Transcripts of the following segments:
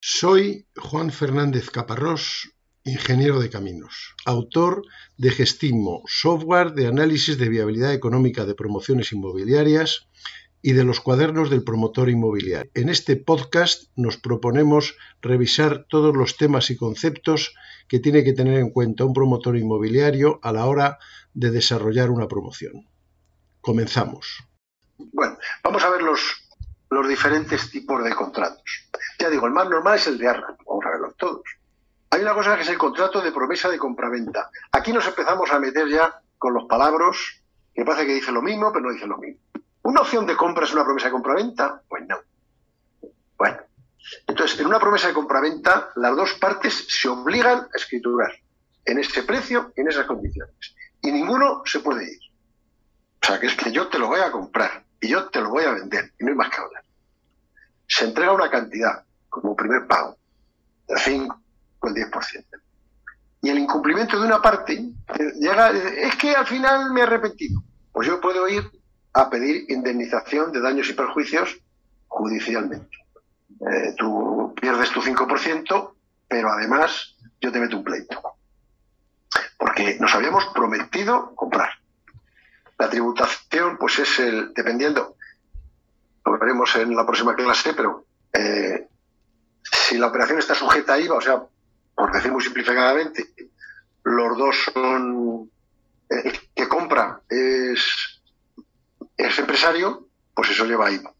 Soy Juan Fernández Caparrós, ingeniero de caminos, autor de Gestimo, software de análisis de viabilidad económica de promociones inmobiliarias y de los cuadernos del promotor inmobiliario. En este podcast nos proponemos revisar todos los temas y conceptos que tiene que tener en cuenta un promotor inmobiliario a la hora de desarrollar una promoción. Comenzamos. Bueno, vamos a ver los, diferentes tipos de contratos. Ya digo, el más normal es el de arra. Vamos a verlos todos. Hay una cosa que es el contrato de promesa de compraventa. Aquí nos empezamos a meter ya con los palabras que parece que dicen lo mismo, pero no dicen lo mismo. ¿Una opción de compra es una promesa de compraventa? Pues no. Bueno, entonces, en una promesa de compraventa, las dos partes se obligan a escriturar en ese precio en esas condiciones. Y ninguno se puede ir. O sea, que es que yo te lo voy a comprar y yo te lo voy a vender y no hay más que hablar. Se entrega una cantidad como primer pago, el 5 o el 10%. Y el incumplimiento de una parte eh, llega, es que al final me he arrepentido. Pues yo puedo ir a pedir indemnización de daños y perjuicios judicialmente. Eh, tú pierdes tu 5%, pero además yo te meto un pleito. Porque nos habíamos prometido comprar. La tributación, pues es el, dependiendo, lo veremos en la próxima clase, pero eh, si la operación está sujeta a IVA, o sea, por decir muy simplificadamente, los dos son, el eh, que compra es, es empresario, pues eso lleva IVA.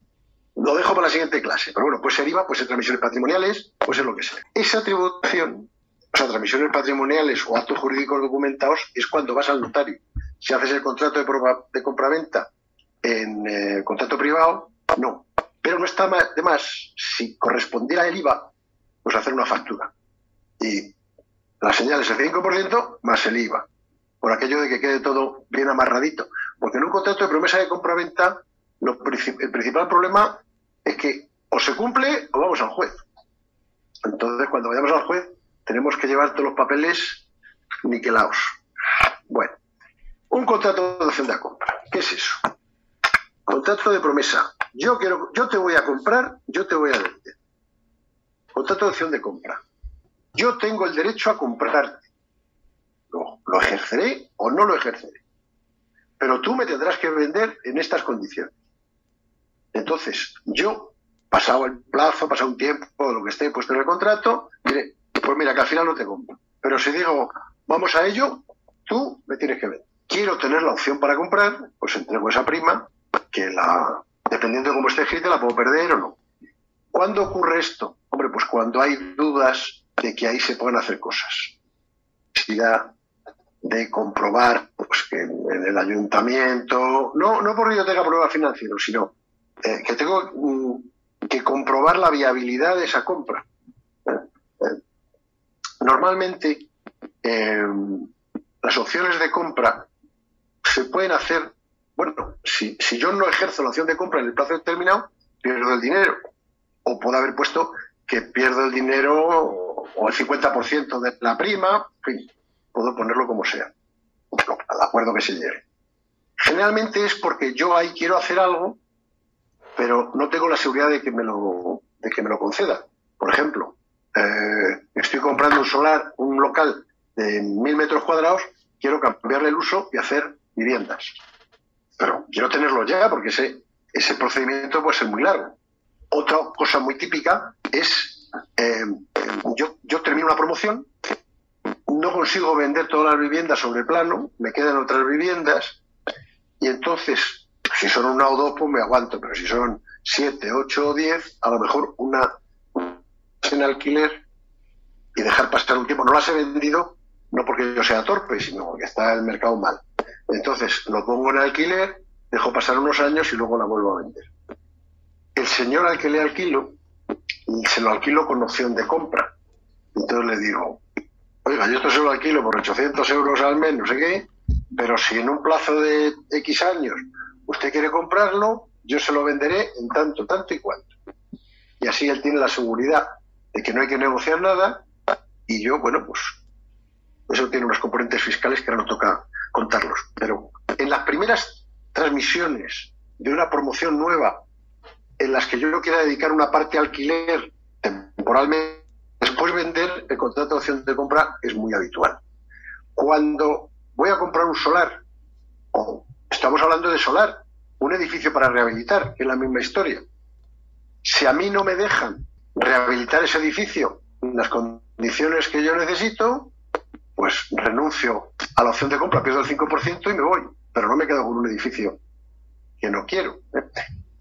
Lo dejo para la siguiente clase, pero bueno, puede ser IVA, puede ser transmisiones patrimoniales, puede ser lo que sea. Esa tributación, o sea, transmisiones patrimoniales o actos jurídicos documentados, es cuando vas al notario. Si haces el contrato de, de compraventa en eh, contrato privado, no. Pero no está de más, si correspondiera el IVA, pues hacer una factura. Y la señal es el 5% más el IVA, por aquello de que quede todo bien amarradito. Porque en un contrato de promesa de compra-venta, el principal problema es que o se cumple o vamos al juez. Entonces, cuando vayamos al juez, tenemos que llevar todos los papeles niquelados. Bueno, un contrato de opción de compra. ¿Qué es eso? Contrato de promesa. Yo quiero, yo te voy a comprar, yo te voy a vender. Contrato de opción de compra. Yo tengo el derecho a comprarte. Lo, lo ejerceré o no lo ejerceré. Pero tú me tendrás que vender en estas condiciones. Entonces, yo, pasado el plazo, pasado un tiempo, lo que esté puesto en el contrato, pues mira, que al final no te compro. Pero si digo, vamos a ello, tú me tienes que vender. Quiero tener la opción para comprar, pues entrego esa prima que la, dependiendo de cómo esté escrita, la puedo perder o no. ¿Cuándo ocurre esto? Hombre, pues cuando hay dudas de que ahí se pueden hacer cosas. Necesidad de comprobar pues, que en el ayuntamiento, no, no porque yo tenga problemas financieros, sino eh, que tengo mm, que comprobar la viabilidad de esa compra. Eh, eh, normalmente, las opciones de compra se pueden hacer bueno, si, yo no ejerzo la opción de compra en el plazo determinado, pierdo el dinero. O puedo haber puesto que pierdo el dinero o el 50% de la prima, en fin, puedo ponerlo como sea, al acuerdo que se llegue. Generalmente es porque yo ahí quiero hacer algo, pero no tengo la seguridad de que me lo, conceda. Por ejemplo, eh, estoy comprando un solar, un local de mil metros cuadrados, quiero cambiarle el uso y hacer viviendas pero quiero tenerlo ya porque ese, ese procedimiento puede ser muy largo. Otra cosa muy típica es, eh, yo, yo termino una promoción, no consigo vender todas las viviendas sobre plano, me quedan otras viviendas, y entonces, si son una o dos, pues me aguanto, pero si son siete, ocho o diez, a lo mejor una en alquiler y dejar pasar un tiempo. No las he vendido, no porque yo sea torpe, sino porque está el mercado mal. Entonces lo pongo en alquiler, dejo pasar unos años y luego la vuelvo a vender. El señor al que le alquilo, se lo alquilo con opción de compra. Entonces le digo, oiga, yo esto se lo alquilo por 800 euros al mes, no sé qué, pero si en un plazo de X años usted quiere comprarlo, yo se lo venderé en tanto, tanto y cuanto. Y así él tiene la seguridad de que no hay que negociar nada y yo, bueno, pues eso tiene unos componentes fiscales que ahora no toca contarlos. Pero en las primeras transmisiones de una promoción nueva en las que yo quiera dedicar una parte a alquiler temporalmente. Después vender el contrato de opción de compra es muy habitual. Cuando voy a comprar un solar, o estamos hablando de solar, un edificio para rehabilitar, es la misma historia. Si a mí no me dejan rehabilitar ese edificio en las condiciones que yo necesito, pues renuncio a la opción de compra, pierdo el 5% y me voy, pero no me quedo con un edificio que no quiero.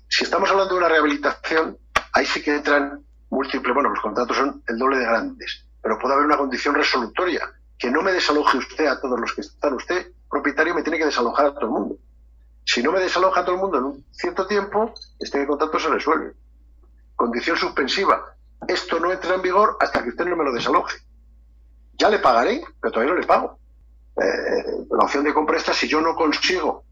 Si estamos hablando de una rehabilitación, ahí sí que entran múltiples, bueno, los contratos son el doble de grandes, pero puede haber una condición resolutoria, que no me desaloje usted a todos los que están. Usted, propietario, me tiene que desalojar a todo el mundo. Si no me desaloja a todo el mundo en un cierto tiempo, este contrato se resuelve. Condición suspensiva. Esto no entra en vigor hasta que usted no me lo desaloje. Ya le pagaré, pero todavía no le pago. Eh, la opción de compra esta, si yo no consigo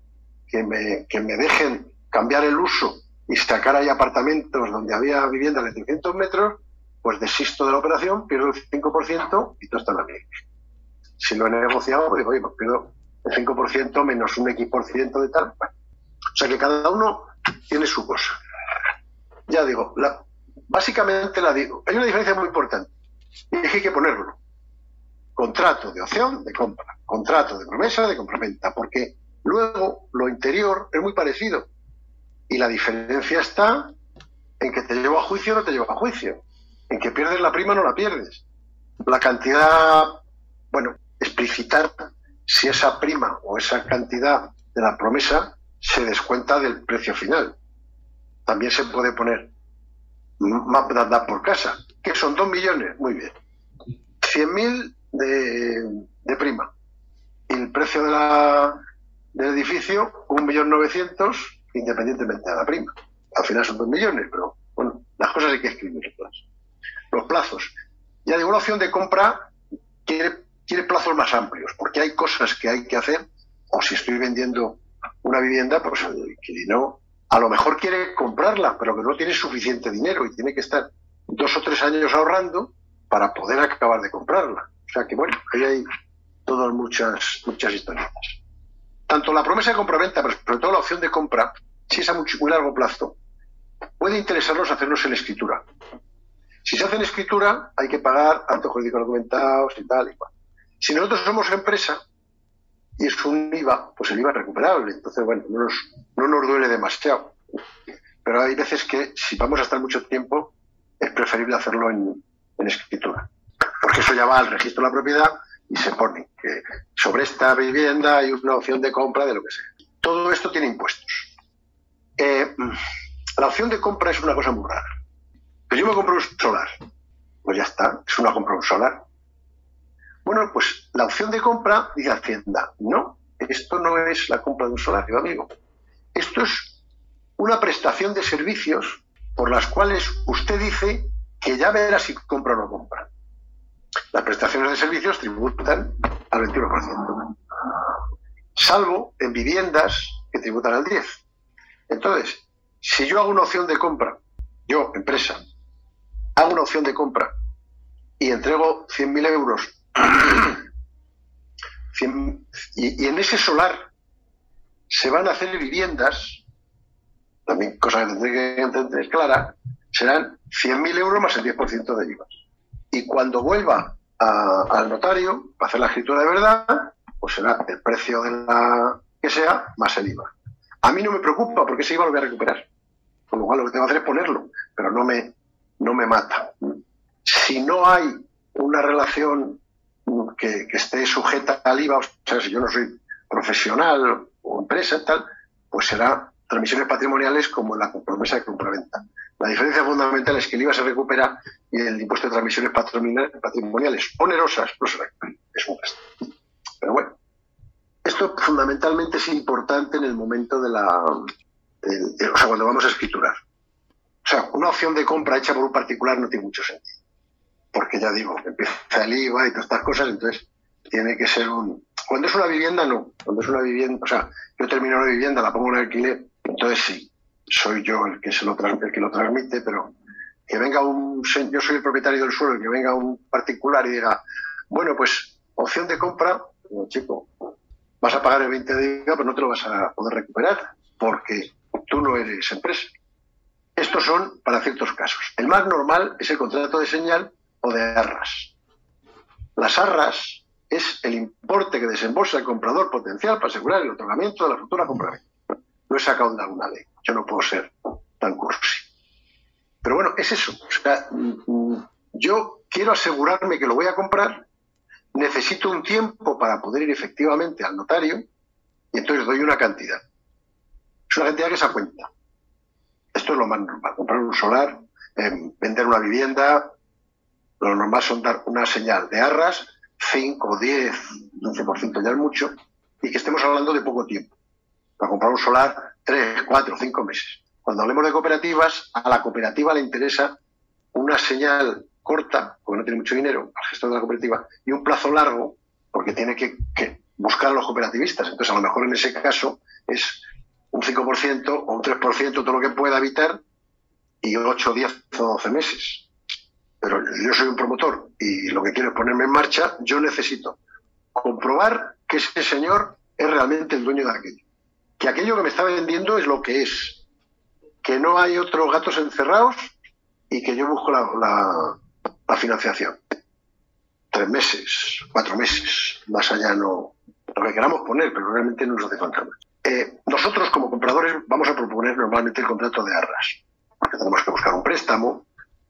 que me, que me dejen cambiar el uso y sacar ahí apartamentos donde había viviendas de 300 metros, pues desisto de la operación, pierdo el 5% y todo está en la mierda. Si lo he negociado, pues digo, oye, pues pierdo el 5% menos un X% de tal. O sea que cada uno tiene su cosa. Ya digo, básicamente la digo, hay una diferencia muy importante y es que hay que ponerlo. Contrato de opción de compra, contrato de promesa de compraventa, porque luego lo interior es muy parecido y la diferencia está en que te llevo a juicio o no te llevo a juicio, en que pierdes la prima o no la pierdes. La cantidad, bueno, explicitar si esa prima o esa cantidad de la promesa se descuenta del precio final. También se puede poner más por casa, que son dos millones, muy bien. 100.000 de, de prima. El precio de la, del edificio, un millón novecientos independientemente de la prima. Al final son dos millones, pero bueno, las cosas hay que escribirlas. Los plazos. Ya digo, una opción de compra quiere, quiere plazos más amplios, porque hay cosas que hay que hacer, o si estoy vendiendo una vivienda, pues el inquilino a lo mejor quiere comprarla, pero que no tiene suficiente dinero y tiene que estar dos o tres años ahorrando para poder acabar de comprarla. O sea que bueno, ahí hay todas muchas, muchas historias. Tanto la promesa de compraventa, pero sobre todo la opción de compra, si es a muy, largo plazo, puede interesarnos hacernos en escritura. Si se hace en escritura, hay que pagar actos jurídicos documentados y tal y cual. Si nosotros somos empresa y es un IVA, pues el IVA es recuperable. Entonces, bueno, no nos, no nos duele demasiado. Pero hay veces que si vamos a estar mucho tiempo, es preferible hacerlo en, en escritura. Porque eso ya va al registro de la propiedad y se pone que sobre esta vivienda hay una opción de compra de lo que sea. Todo esto tiene impuestos. Eh, la opción de compra es una cosa muy rara. Pero yo me compro un solar. Pues ya está, es una compra un solar. Bueno, pues la opción de compra, dice Hacienda, no, esto no es la compra de un solar, amigo. Esto es una prestación de servicios por las cuales usted dice que ya verá si compra o no compra. Las prestaciones de servicios tributan al 21%, salvo en viviendas que tributan al 10%. Entonces, si yo hago una opción de compra, yo, empresa, hago una opción de compra y entrego 100.000 euros y, en ese solar se van a hacer viviendas, también cosa que tendré que entender clara, serán 100.000 euros más el 10% de IVA. Y cuando vuelva al notario para hacer la escritura de verdad, pues será el precio de la que sea más el IVA. A mí no me preocupa porque ese IVA lo voy a recuperar. Con lo cual lo que tengo que hacer es ponerlo, pero no me, no me mata. Si no hay una relación que, esté sujeta al IVA, o sea, si yo no soy profesional o empresa tal, pues será transmisiones patrimoniales como la promesa de compraventa. La diferencia fundamental es que el IVA se recupera y el impuesto de transmisiones patrimoniales onerosas no se recupera. Es un gasto. Pero bueno, esto fundamentalmente es importante en el momento de la. o sea, cuando vamos a escriturar. O sea, una opción de compra hecha por un particular no tiene mucho sentido. Porque ya digo, empieza el IVA y todas estas cosas, entonces tiene que ser un. Cuando es una vivienda, no. Cuando es una vivienda, o sea, yo termino una vivienda, la pongo en alquiler, entonces sí, soy yo el que, se lo, el que lo transmite, pero que venga un. Yo soy el propietario del suelo, que venga un particular y diga, bueno, pues opción de compra, chico, vas a pagar el 20 de IVA, pero no te lo vas a poder recuperar porque tú no eres empresa. Estos son para ciertos casos. El más normal es el contrato de señal o de arras. Las arras es el importe que desembolsa el comprador potencial para asegurar el otorgamiento de la futura compra. Lo he sacado alguna ley. Yo no puedo ser tan cursi. Pero bueno, es eso. O sea, mm, mm, yo quiero asegurarme que lo voy a comprar, necesito un tiempo para poder ir efectivamente al notario y entonces doy una cantidad. Es una cantidad que se cuenta. Esto es lo más normal. Comprar un solar, em, vender una vivienda, lo normal son dar una señal de arras, 5, 10, 12% ya es mucho, y que estemos hablando de poco tiempo. Para comprar un solar, 3, 4, 5 meses. Cuando hablemos de cooperativas, a la cooperativa le interesa una señal corta, porque no tiene mucho dinero, al gestor de la cooperativa, y un plazo largo, porque tiene que, que buscar a los cooperativistas. Entonces, a lo mejor en ese caso es un 5% o un 3% todo lo que pueda evitar y 8, 10 o 12 meses. Pero yo soy un promotor y lo que quiero es ponerme en marcha, yo necesito comprobar que ese señor es realmente el dueño de aquello. Que aquello que me está vendiendo es lo que es. Que no hay otros gatos encerrados y que yo busco la, financiación. Tres meses, cuatro meses, más allá no, lo que queramos poner, pero realmente no nos hace falta más. Eh, nosotros como compradores vamos a proponer normalmente el contrato de arras, porque tenemos que buscar un préstamo,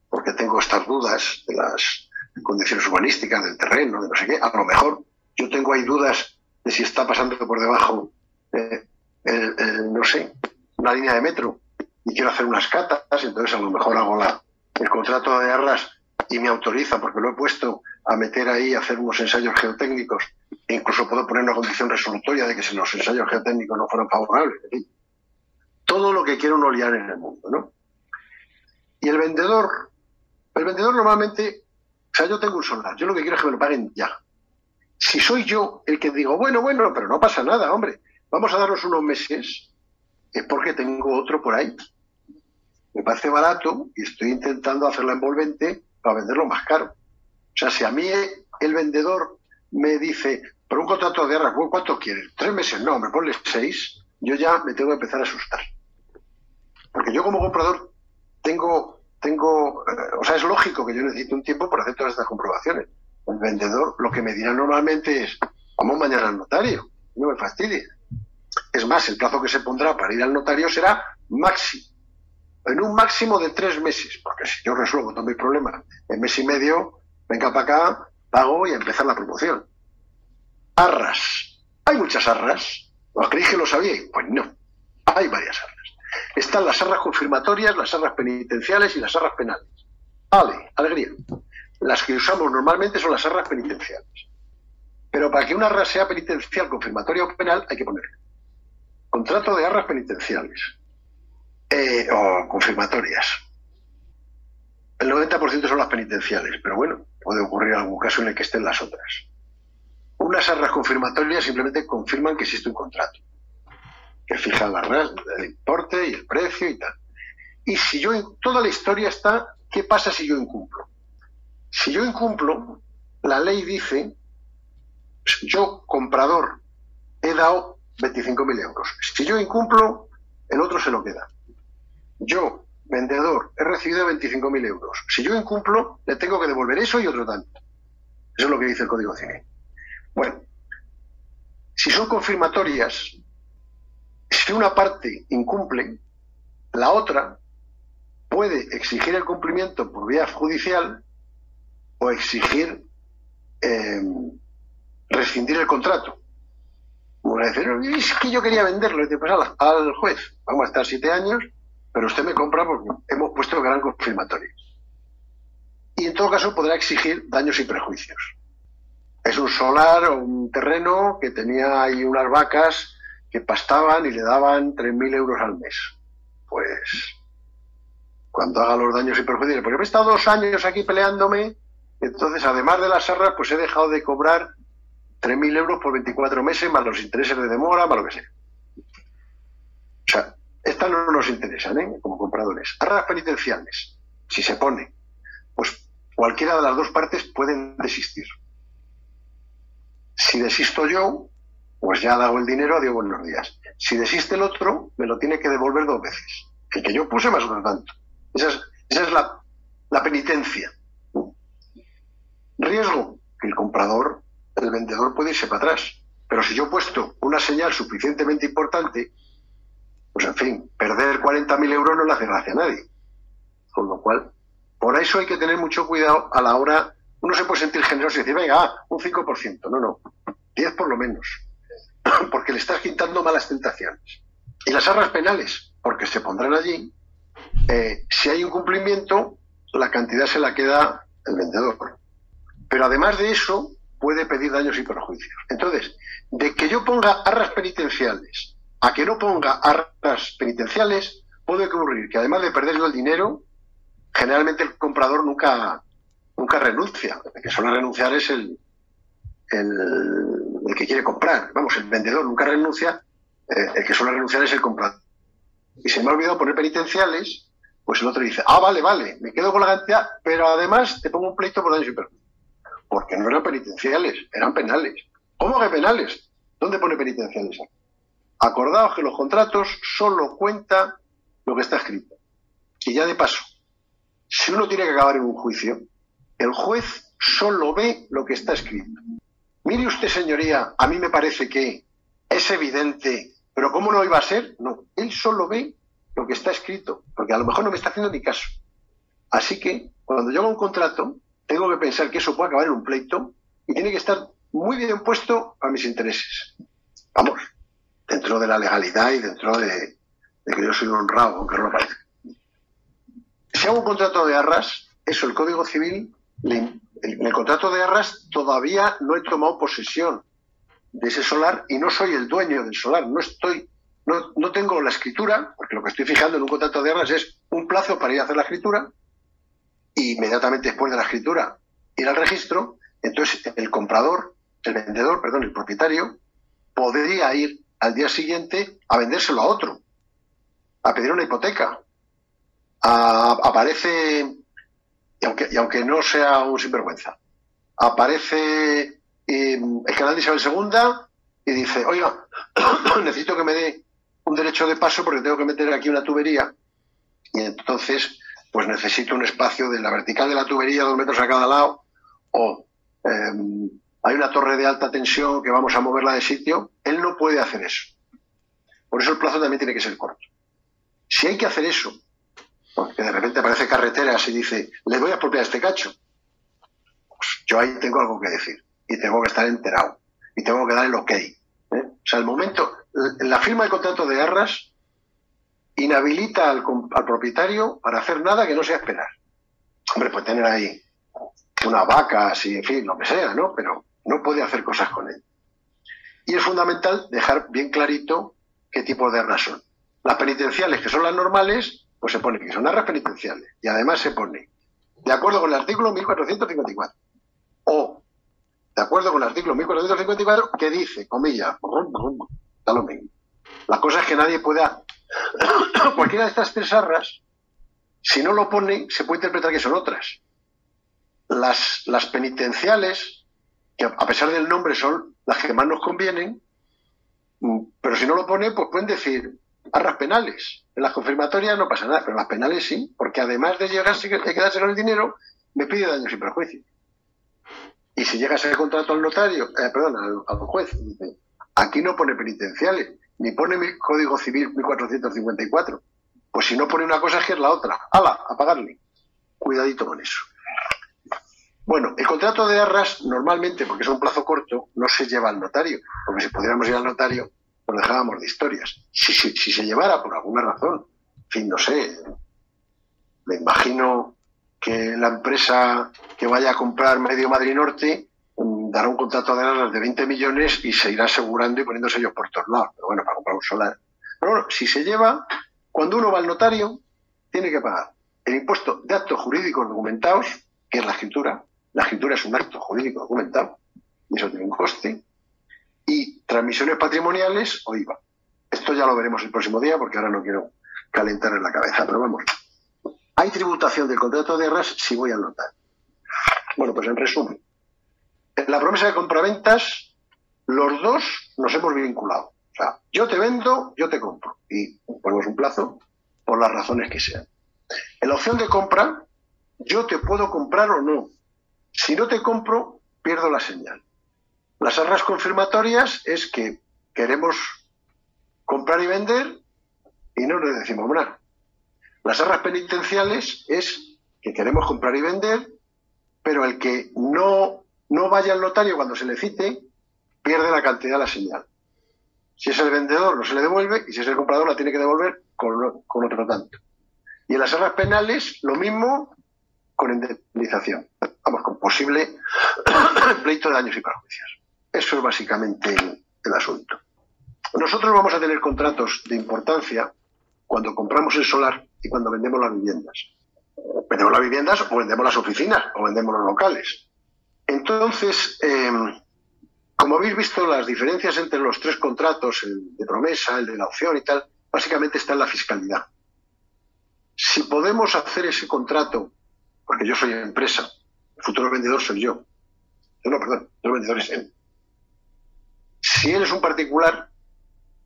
porque tengo estas dudas de las condiciones urbanísticas del terreno, de no sé qué. A lo mejor yo tengo ahí dudas de si está pasando por debajo, eh, no sé, una línea de metro y quiero hacer unas catas, entonces a lo mejor hago la, el contrato de arras y me autoriza, porque lo he puesto a meter ahí, a hacer unos ensayos geotécnicos, e incluso puedo poner una condición resolutoria de que si los ensayos geotécnicos no fueran favorables. Todo lo que quiere uno liar en el mundo, ¿no? Y el vendedor, el vendedor normalmente, o sea, yo tengo un solar, yo lo que quiero es que me lo paguen ya. Si soy yo el que digo, bueno, bueno, pero no pasa nada, hombre, vamos a darnos unos meses, es porque tengo otro por ahí. Me parece barato y estoy intentando hacerla envolvente para venderlo más caro. O sea, si a mí el vendedor me dice, por un contrato de guerra, ¿cuánto quieres? ¿Tres meses? No, me ponle seis. Yo ya me tengo que empezar a asustar. Porque yo como comprador tengo, tengo, eh, o sea, es lógico que yo necesite un tiempo para hacer todas estas comprobaciones. El vendedor lo que me dirá normalmente es, vamos mañana al notario, no me fastidie. Es más, el plazo que se pondrá para ir al notario será máximo en un máximo de tres meses, porque si yo resuelvo todos mis problemas en mes y medio, venga para acá, pago y a empezar la promoción. Arras. ¿Hay muchas arras? ¿Os creéis que lo sabíais? Pues no. Hay varias arras. Están las arras confirmatorias, las arras penitenciales y las arras penales. Vale, alegría. Las que usamos normalmente son las arras penitenciales. Pero para que una arra sea penitencial, confirmatoria o penal, hay que ponerle contrato de arras penitenciales eh, o confirmatorias. El 90% son las penitenciales, pero bueno, puede ocurrir algún caso en el que estén las otras. Unas arras confirmatorias simplemente confirman que existe un contrato, que fija la el importe y el precio y tal. Y si yo, toda la historia está, ¿qué pasa si yo incumplo? Si yo incumplo, la ley dice, yo comprador he dado 25.000 euros. Si yo incumplo, el otro se lo queda yo, vendedor, he recibido 25.000 euros. Si yo incumplo, le tengo que devolver eso y otro tanto. Eso es lo que dice el Código Civil. Bueno, si son confirmatorias, si una parte incumple, la otra puede exigir el cumplimiento por vía judicial o exigir eh, rescindir el contrato. Decir, es que yo quería venderlo. Pues al juez, vamos a estar siete años pero usted me compra porque hemos puesto gran confirmatorio. Y en todo caso podrá exigir daños y prejuicios. Es un solar o un terreno que tenía ahí unas vacas que pastaban y le daban 3.000 euros al mes. Pues cuando haga los daños y prejuicios, porque he estado dos años aquí peleándome, entonces además de las arras, pues he dejado de cobrar 3.000 euros por 24 meses, más los intereses de demora, más lo que sea. O sea, estas no nos interesan, ¿eh? como compradores. Arras penitenciales, si se pone, pues cualquiera de las dos partes pueden desistir. Si desisto yo, pues ya hago el dinero, digo buenos días. Si desiste el otro, me lo tiene que devolver dos veces. El que yo puse más otro tanto. Esa es, esa es la, la penitencia. Riesgo, que el comprador, el vendedor puede irse para atrás. Pero si yo he puesto una señal suficientemente importante, pues en fin, perder 40.000 euros no le hace gracia a nadie. Con lo cual, por eso hay que tener mucho cuidado a la hora. Uno se puede sentir generoso y decir, venga, un 5%. No, no, 10 por lo menos. Porque le estás quitando malas tentaciones. Y las arras penales, porque se pondrán allí. Eh, si hay un cumplimiento, la cantidad se la queda el vendedor. Pero además de eso, puede pedir daños y perjuicios. Entonces, de que yo ponga arras penitenciales a que no ponga arras penitenciales, puede ocurrir que además de perder el dinero, generalmente el comprador nunca, nunca renuncia. El que suele renunciar es el, el, que quiere comprar. Vamos, el vendedor nunca renuncia, eh, el que suele renunciar es el comprador. Y se me ha olvidado poner penitenciales, pues el otro dice, ah, vale, vale, me quedo con la cantidad, pero además te pongo un pleito por daños y perjuicios porque no eran penitenciales, eran penales. ¿Cómo que penales? ¿Dónde pone penitenciales? Acordaos que los contratos solo cuenta lo que está escrito. Y ya de paso, si uno tiene que acabar en un juicio, el juez solo ve lo que está escrito. Mire usted, señoría, a mí me parece que es evidente, pero ¿cómo no iba a ser? No, él solo ve lo que está escrito, porque a lo mejor no me está haciendo ni caso. Así que, cuando yo hago un contrato, tengo que pensar que eso puede acabar en un pleito y tiene que estar muy bien puesto a mis intereses. Vamos, dentro de la legalidad y dentro de, que yo soy honrado, aunque no lo parezca. Si hago un contrato de arras, eso, el Código Civil, en el contrato de arras todavía no he tomado posesión de ese solar y no soy el dueño del solar, no estoy, no, no tengo la escritura, porque lo que estoy fijando en un contrato de arras es un plazo para ir a hacer la escritura, inmediatamente después de la escritura ir al registro, entonces el comprador, el vendedor, perdón, el propietario, podría ir al día siguiente a vendérselo a otro, a pedir una hipoteca. aparece, y aunque, y aunque no sea un sinvergüenza, aparece em, el canal de Isabel II y dice, oiga, necesito que me dé un derecho de paso porque tengo que meter aquí una tubería. Y entonces pues necesito un espacio de la vertical de la tubería, dos metros a cada lado, o em, hay una torre de alta tensión que vamos a moverla de sitio, él no puede hacer eso. Por eso el plazo también tiene que ser corto. Si hay que hacer eso, porque de repente aparece carreteras y dice, le voy a expropiar este cacho, pues yo ahí tengo algo que decir y tengo que estar enterado y tengo que dar el ok. ¿eh? O sea, el momento, la firma del contrato de arras inhabilita al, propietario para hacer nada que no sea esperar. Hombre, puede tener ahí una vaca, así, en fin, lo que sea, ¿no? Pero no puede hacer cosas con él. Y es fundamental dejar bien clarito qué tipo de arras son. Las penitenciales, que son las normales, pues se pone que son arras penitenciales. Y además se pone, de acuerdo con el artículo 1454. O, de acuerdo con el artículo 1454, que dice, comillas, da lo mismo. La cosa es que nadie pueda Cualquiera de estas tres arras, si no lo pone, se puede interpretar que son otras. Las, las penitenciales, que a pesar del nombre son las que más nos convienen, mm, pero si no lo pone, pues pueden decir arras penales. En las confirmatorias no pasa nada, pero en las penales sí, porque además de llegarse de quedarse con el dinero, me pide daños y perjuicios. Y si llega ese contrato al notario, eh, perdón, al juez, dice, aquí no pone penitenciales, ni pone mi Código Civil 1454. Pues si no pone una cosa es que es la otra. ¡Hala! A pagarle. Cuidadito con eso. Bueno, el contrato de arras normalmente, porque es un plazo corto, no se lleva al notario. Porque si pudiéramos ir al notario, nos dejábamos de historias. Si, si se llevara por alguna razón, en fin, no sé, me imagino que la empresa que vaya a comprar Medio Madrid Norte dará un contrato de arras de 20 millones y se irá asegurando y poniendo sellos por todos lados. Pero bueno, para comprar un solar. Pero bueno, si se lleva, cuando uno va al notario, tiene que pagar el impuesto de actos jurídicos documentados, que es la escritura. La escritura es un acto jurídico documentado, y eso tiene un coste. Y transmisiones patrimoniales o IVA. Esto ya lo veremos el próximo día porque ahora no quiero calentar en la cabeza, pero vamos. Hay tributación del contrato de arras si voy al notario. Bueno, pues en resumen, en la promesa de compraventas, los dos nos hemos vinculado. O sea, yo te vendo, yo te compro. Y ponemos un plazo por las razones que sean. En la opción de compra, yo te puedo comprar o no. Si no te compro, pierdo la señal. Las arras confirmatorias es que queremos comprar y vender y no nos decimos nada. Las arras penitenciales es que queremos comprar y vender, pero el que no, no vaya al notario cuando se le cite, pierde la cantidad de la señal. Si es el vendedor, no se le devuelve, y si es el comprador, la tiene que devolver con, otro tanto. Y en las arras penales, lo mismo con indemnización. Vamos, con posible pleito de daños y perjuicios. Eso es básicamente el asunto. Nosotros vamos a tener contratos de importancia cuando compramos el solar y cuando vendemos las viviendas. Vendemos las viviendas o vendemos las oficinas o vendemos los locales. Entonces, em, como habéis visto, las diferencias entre los tres contratos, el de promesa, el de la opción y tal, básicamente está en la fiscalidad. Si podemos hacer ese contrato, porque yo soy empresa, el futuro vendedor soy yo. No, perdón, el vendedor es él. Si él es un particular,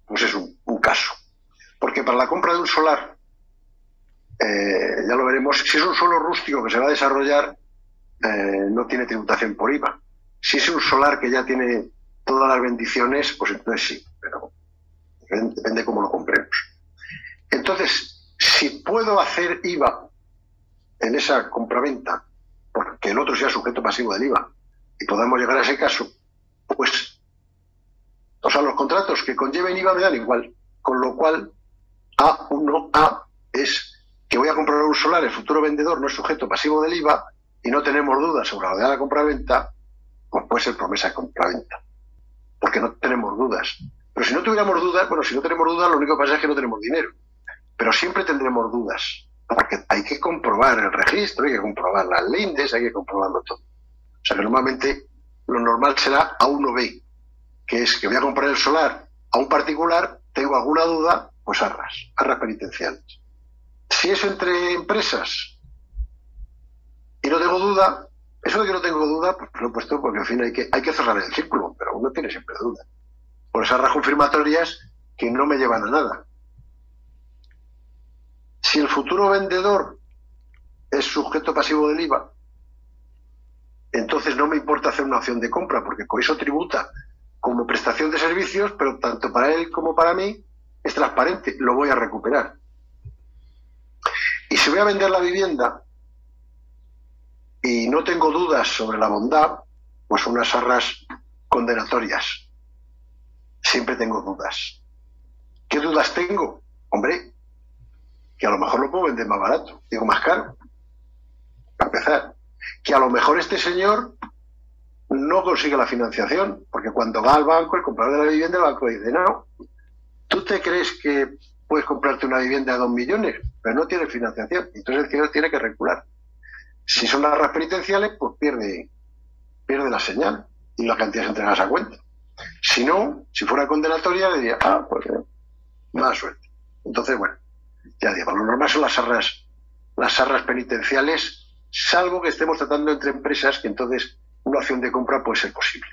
pues es un, caso. Porque para la compra de un solar, eh, ya lo veremos, si es un suelo rústico que se va a desarrollar, eh, no tiene tributación por IVA. Si es un solar que ya tiene todas las bendiciones, pues entonces sí, pero depende cómo lo compremos. Entonces, si puedo hacer IVA en esa compraventa, porque el otro sea sujeto pasivo del IVA, y podamos llegar a ese caso, pues o sea, los contratos que conlleven IVA me dan igual. Con lo cual, A1A es que voy a comprar un solar, el futuro vendedor no es sujeto pasivo del IVA y no tenemos dudas sobre la de la compraventa, pues puede ser promesa de compraventa. Porque no tenemos dudas. Pero si no tuviéramos dudas, bueno, si no tenemos dudas, lo único que pasa es que no tenemos dinero. Pero siempre tendremos dudas. Porque hay que comprobar el registro, hay que comprobar las lindes, hay que comprobarlo todo. O sea que normalmente lo normal será A1B, que es que voy a comprar el solar a un particular, tengo alguna duda, pues arras, arras penitenciales. Si es entre empresas y no tengo duda, eso de que no tengo duda, pues lo he puesto porque al fin hay que, hay que cerrar el círculo, pero uno tiene siempre duda. Por esas arras confirmatorias que no me llevan a nada. Si el futuro vendedor es sujeto pasivo del IVA, entonces no me importa hacer una opción de compra, porque con eso tributa como prestación de servicios, pero tanto para él como para mí es transparente, lo voy a recuperar. Y si voy a vender la vivienda y no tengo dudas sobre la bondad, pues unas arras condenatorias. Siempre tengo dudas. ¿Qué dudas tengo? Hombre, que a lo mejor lo puedo vender más barato, digo más caro, para empezar. Que a lo mejor este señor no consigue la financiación, porque cuando va al banco, el comprador de la vivienda, el banco dice, no, tú te crees que puedes comprarte una vivienda a dos millones, pero no tienes financiación, entonces el señor tiene que recular. Si son las penitenciales, pues pierde, pierde la señal y la cantidad se entrega a cuenta. Si no, si fuera condenatoria, diría, ah, pues eh, mala suerte. Entonces, bueno, ya digo, lo normal son las arras, las arras penitenciales, salvo que estemos tratando entre empresas que entonces una opción de compra puede ser posible.